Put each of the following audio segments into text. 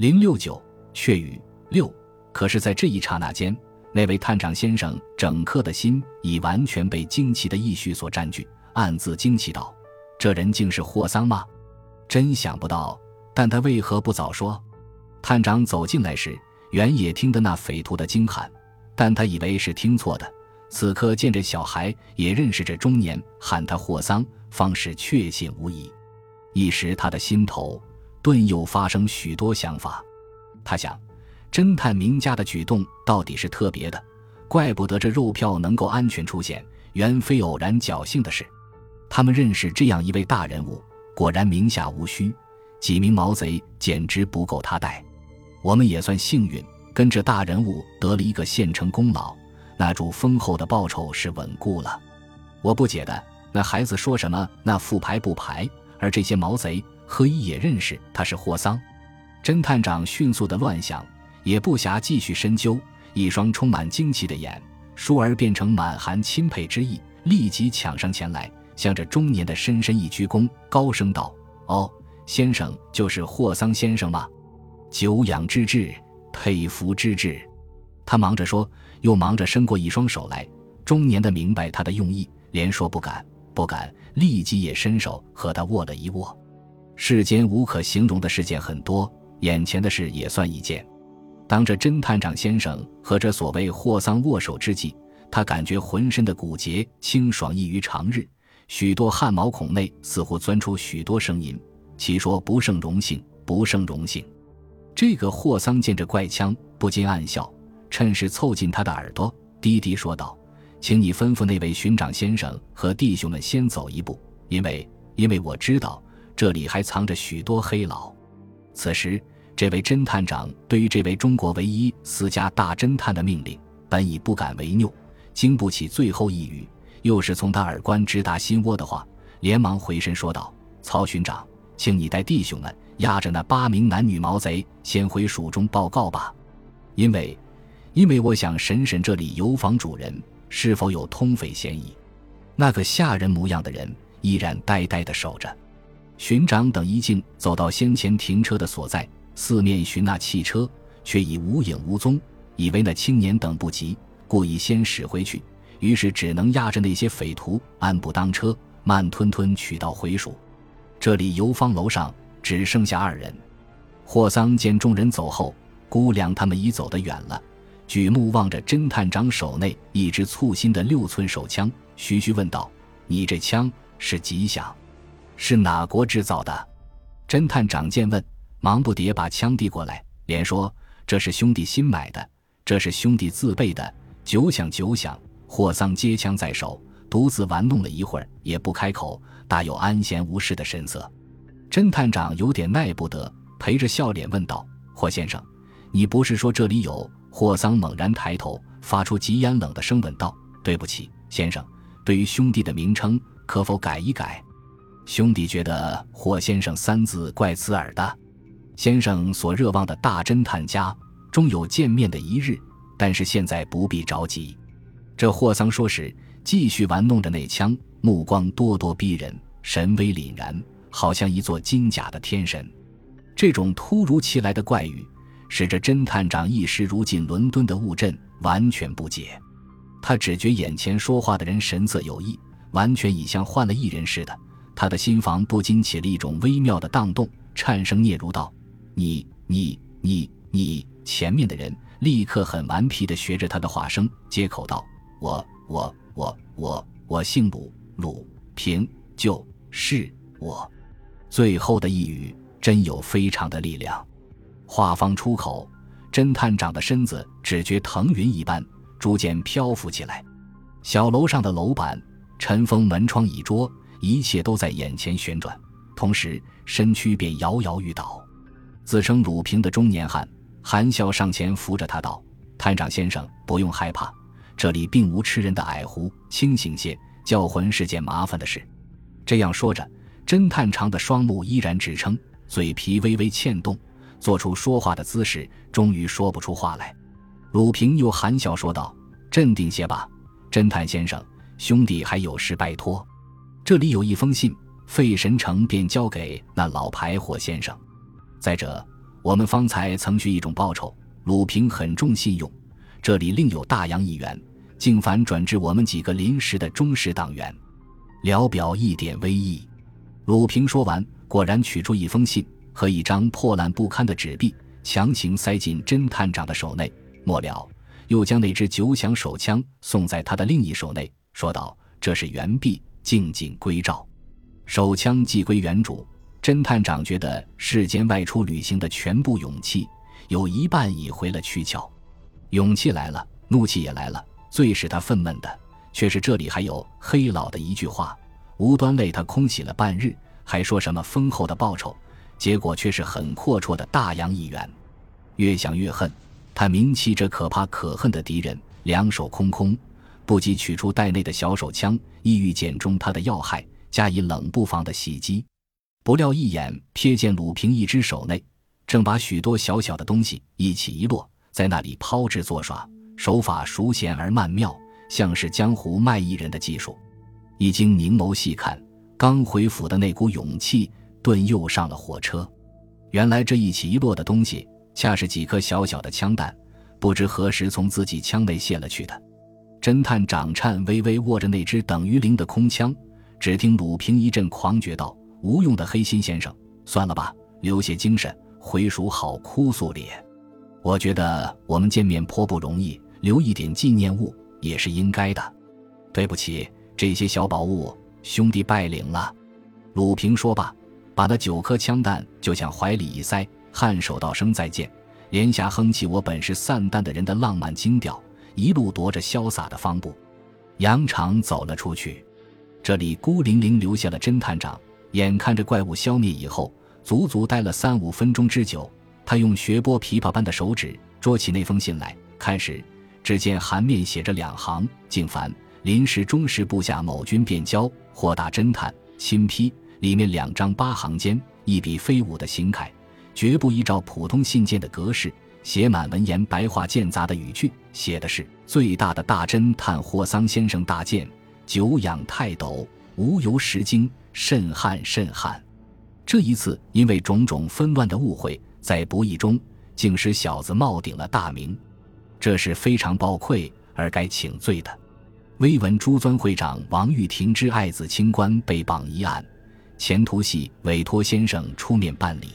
零六九血雨六。可是，在这一刹那间，那位探长先生整颗的心已完全被惊奇的意绪所占据，暗自惊奇道：“这人竟是霍桑吗？真想不到！但他为何不早说？”探长走进来时，原也听得那匪徒的惊喊，但他以为是听错的。此刻见着小孩，也认识着中年，喊他霍桑，方是确信无疑。一时他的心头顿又发生许多想法。他想，侦探名家的举动到底是特别的，怪不得这肉票能够安全出现，原非偶然侥幸的事。他们认识这样一位大人物，果然名下无虚，几名毛贼简直不够他带。我们也算幸运，跟着大人物得了一个现成功劳。那主丰厚的报酬是稳固了。我不解的，那孩子说什么？那副牌不牌？而这些毛贼何以也认识他是霍桑？侦探长迅速的乱想，也不暇继续深究。一双充满惊奇的眼，倏儿变成满含钦佩之意，立即抢上前来，向着中年的深深一鞠躬，高声道：“哦，先生就是霍桑先生吗？久仰之至，佩服之至。”他忙着说。又忙着伸过一双手来，中年的明白他的用意，连说不敢，不敢，立即也伸手和他握了一握。世间无可形容的事件很多，眼前的事也算一件。当这侦探长先生和这所谓霍桑握手之际，他感觉浑身的骨节清爽异于常日，许多汗毛孔内似乎钻出许多声音，其说不胜荣幸，不胜荣幸。这个霍桑见着怪腔，不禁暗笑。趁势凑近他的耳朵，低低说道：“请你吩咐那位巡长先生和弟兄们先走一步，因为因为我知道这里还藏着许多黑佬。”此时，这位侦探长对于这位中国唯一私家大侦探的命令，本已不敢违拗，经不起最后一语，又是从他耳关直达心窝的话，连忙回身说道：“曹巡长，请你带弟兄们押着那八名男女毛贼，先回蜀中报告吧，因为。”因为我想审审这里游房主人是否有通匪嫌疑。那个吓人模样的人依然呆呆地守着。巡长等一径走到先前停车的所在，四面寻那汽车，却已无影无踪。以为那青年等不及，故意先驶回去，于是只能压着那些匪徒按步当车，慢吞吞取道回蜀。这里游方楼上只剩下二人。霍桑见众人走后，估量他们已走得远了。举目望着侦探长手内一支簇新的六寸手枪，徐徐问道：“你这枪是吉祥？是哪国制造的？”侦探长见问，忙不迭把枪递过来，连说：“这是兄弟新买的，这是兄弟自备的。”九响九响，霍桑接枪在手，独自玩弄了一会儿，也不开口，大有安闲无事的神色。侦探长有点耐不得，陪着笑脸问道：“霍先生，你不是说这里有？”霍桑猛然抬头，发出极严冷的声问道：“对不起，先生，对于兄弟的名称，可否改一改？兄弟觉得‘霍先生’三字怪刺耳的。先生所热望的大侦探家，终有见面的一日。但是现在不必着急。”这霍桑说时，继续玩弄着那枪，目光咄咄逼人，神威凛然，好像一座金甲的天神。这种突如其来的怪语。使这侦探长一时如进伦敦的雾阵，完全不解。他只觉眼前说话的人神色有异，完全已像换了一人似的。他的心房不禁起了一种微妙的荡动，颤声嗫嚅道：“你、你、你、你！”前面的人立刻很顽皮地学着他的话声接口道：“我、我、我、我、我姓鲁，鲁平就是我。”最后的一语真有非常的力量。话方出口，侦探长的身子只觉腾云一般，逐渐漂浮起来。小楼上的楼板、尘封门窗、椅桌，一切都在眼前旋转，同时身躯便摇摇欲倒。自称鲁平的中年汉含笑上前扶着他道：“探长先生，不用害怕，这里并无吃人的矮狐，清醒些，叫魂是件麻烦的事。”这样说着，侦探长的双目依然直撑，嘴皮微微欠动。做出说话的姿势，终于说不出话来。鲁平又含笑说道：“镇定些吧，侦探先生，兄弟还有事拜托。这里有一封信，费神城便交给那老牌霍先生。再者，我们方才曾许一种报酬，鲁平很重信用，这里另有大洋一元，竟反转至我们几个临时的忠实党员，聊表一点威意。鲁平说完，果然取出一封信和一张破烂不堪的纸币，强行塞进侦探长的手内。末了，又将那支九响手枪送在他的另一手内，说道：“这是原币，静静归赵。”手枪寄归原主。侦探长觉得世间外出旅行的全部勇气，有一半已回了躯壳。勇气来了，怒气也来了。最使他愤懑的，却是这里还有黑老的一句话：无端累他空喜了半日，还说什么丰厚的报酬，结果却是很阔绰的大洋一元。越想越恨，他铭记这可怕可恨的敌人，两手空空，不及取出袋内的小手枪，意欲剪中他的要害，加以冷不防的袭击。不料一眼瞥见鲁平一只手内，正把许多小小的东西一起一落，在那里抛掷作耍，手法熟娴而曼妙，像是江湖卖艺人的技术。一经凝眸细看，刚回府的那股勇气顿又上了火车。原来这一起一落的东西，恰是几颗小小的枪弹，不知何时从自己枪内泄了去的。侦探长颤巍巍握着那只等于零的空枪，只听鲁平一阵狂绝道。无用的黑心先生，算了吧，留些精神，回蜀好哭诉咧。我觉得我们见面颇不容易，留一点纪念物也是应该的。对不起，这些小宝物，兄弟拜领了。鲁平说罢，把那九颗枪弹就向怀里一塞，颔首道声再见，连下哼起我本是散弹的人的浪漫惊调，一路踱着潇洒的方步，扬长走了出去。这里孤零零留下了侦探长。眼看着怪物消灭以后，足足待了三五分钟之久。他用学拨琵琶般的手指捉起那封信来看时，只见函面写着两行：“敬凡，临时中士部下某军便交，霍大侦探亲批。”里面两张八行间，一笔飞舞的行楷，绝不依照普通信件的格式，写满文言白话间杂的语句，写的是：“最大的大侦探霍桑先生大见，久仰泰斗，无由识经。”甚憾甚憾，这一次因为种种纷乱的误会，在不义中竟使小子冒顶了大名，这是非常暴愧而该请罪的。微闻朱尊会长王玉婷之爱子清官被绑一案，前途系委托先生出面办理。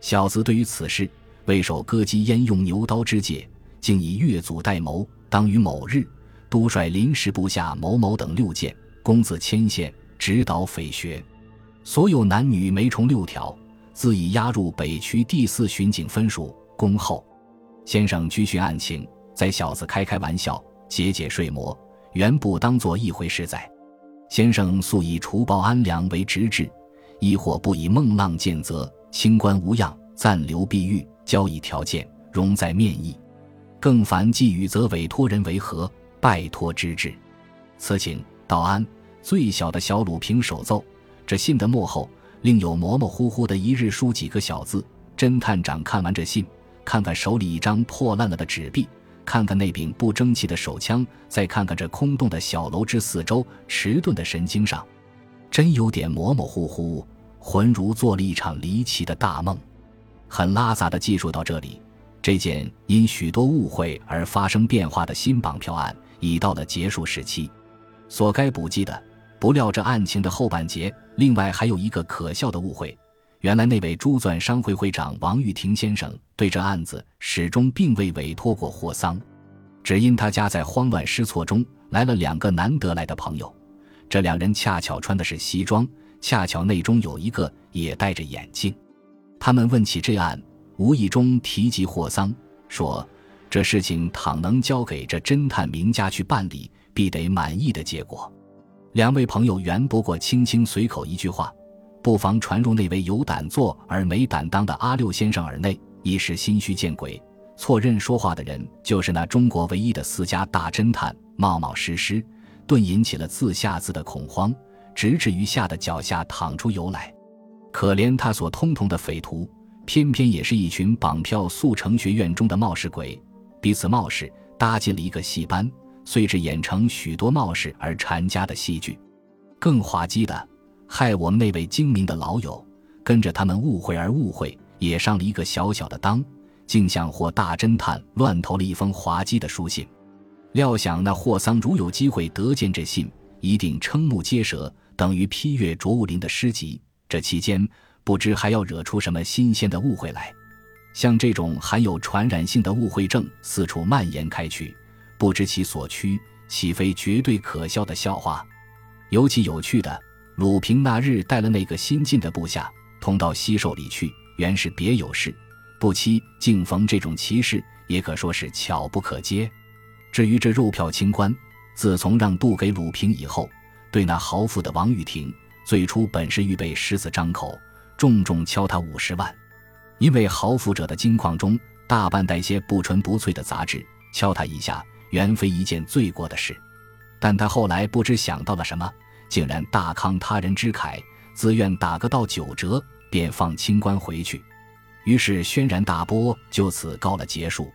小子对于此事，为守割鸡焉用牛刀之戒，竟以越俎代谋，当于某日，督率临时部下某某等六件，公子牵线。指导匪学，所有男女梅虫六条，自已押入北区第四巡警分署恭候。先生拘讯案情，在小子开开玩笑，解解睡魔，原不当做一回事在。先生素以除暴安良为直志，亦或不以孟浪见责，清官无恙，暂留碧玉，交易条件，容在面议。更烦寄予则委托人为何？拜托之至。此请道安。最小的小鲁平手奏，这信的幕后另有模模糊糊的一日书几个小字。侦探长看完这信，看看手里一张破烂了的纸币，看看那柄不争气的手枪，再看看这空洞的小楼之四周迟钝的神经上，真有点模模糊糊，浑如做了一场离奇的大梦。很拉杂的记述到这里，这件因许多误会而发生变化的新绑票案已到了结束时期。所该补记的。不料这案情的后半截，另外还有一个可笑的误会。原来那位珠钻商会会长王玉婷先生对这案子始终并未委托过霍桑，只因他家在慌乱失措中来了两个难得来的朋友，这两人恰巧穿的是西装，恰巧内中有一个也戴着眼镜。他们问起这案，无意中提及霍桑，说这事情倘能交给这侦探名家去办理，必得满意的结果。两位朋友原不过轻轻随口一句话，不妨传入那位有胆做而没胆当的阿六先生耳内，一时心虚见鬼，错认说话的人就是那中国唯一的私家大侦探，冒冒失失，顿引起了自下自的恐慌，直至于吓得脚下淌出油来。可怜他所通同的匪徒，偏偏也是一群绑票速成学院中的冒失鬼，彼此冒失搭进了一个戏班。遂至演成许多冒失而缠家的戏剧，更滑稽的，害我们那位精明的老友跟着他们误会而误会，也上了一个小小的当，竟向霍大侦探乱投了一封滑稽的书信。料想那霍桑如有机会得见这信，一定瞠目结舌，等于批阅卓物林的诗集。这期间不知还要惹出什么新鲜的误会来。像这种含有传染性的误会症四处蔓延开去，不知其所趋，岂非绝对可笑的笑话？尤其有趣的，鲁平那日带了那个新进的部下同到西寿里去，原是别有事，不期竟逢这种奇事，也可说是巧不可接。至于这肉票清官，自从让渡给鲁平以后，对那豪富的王玉婷，最初本是预备狮子张口，重重敲他五十万。因为豪富者的金矿中大半带些不纯不粹的杂质，敲他一下原非一件罪过的事。但他后来不知想到了什么，竟然大慷他人之慨，自愿打个到九折，便放清官回去。于是轩然大波就此告了结束。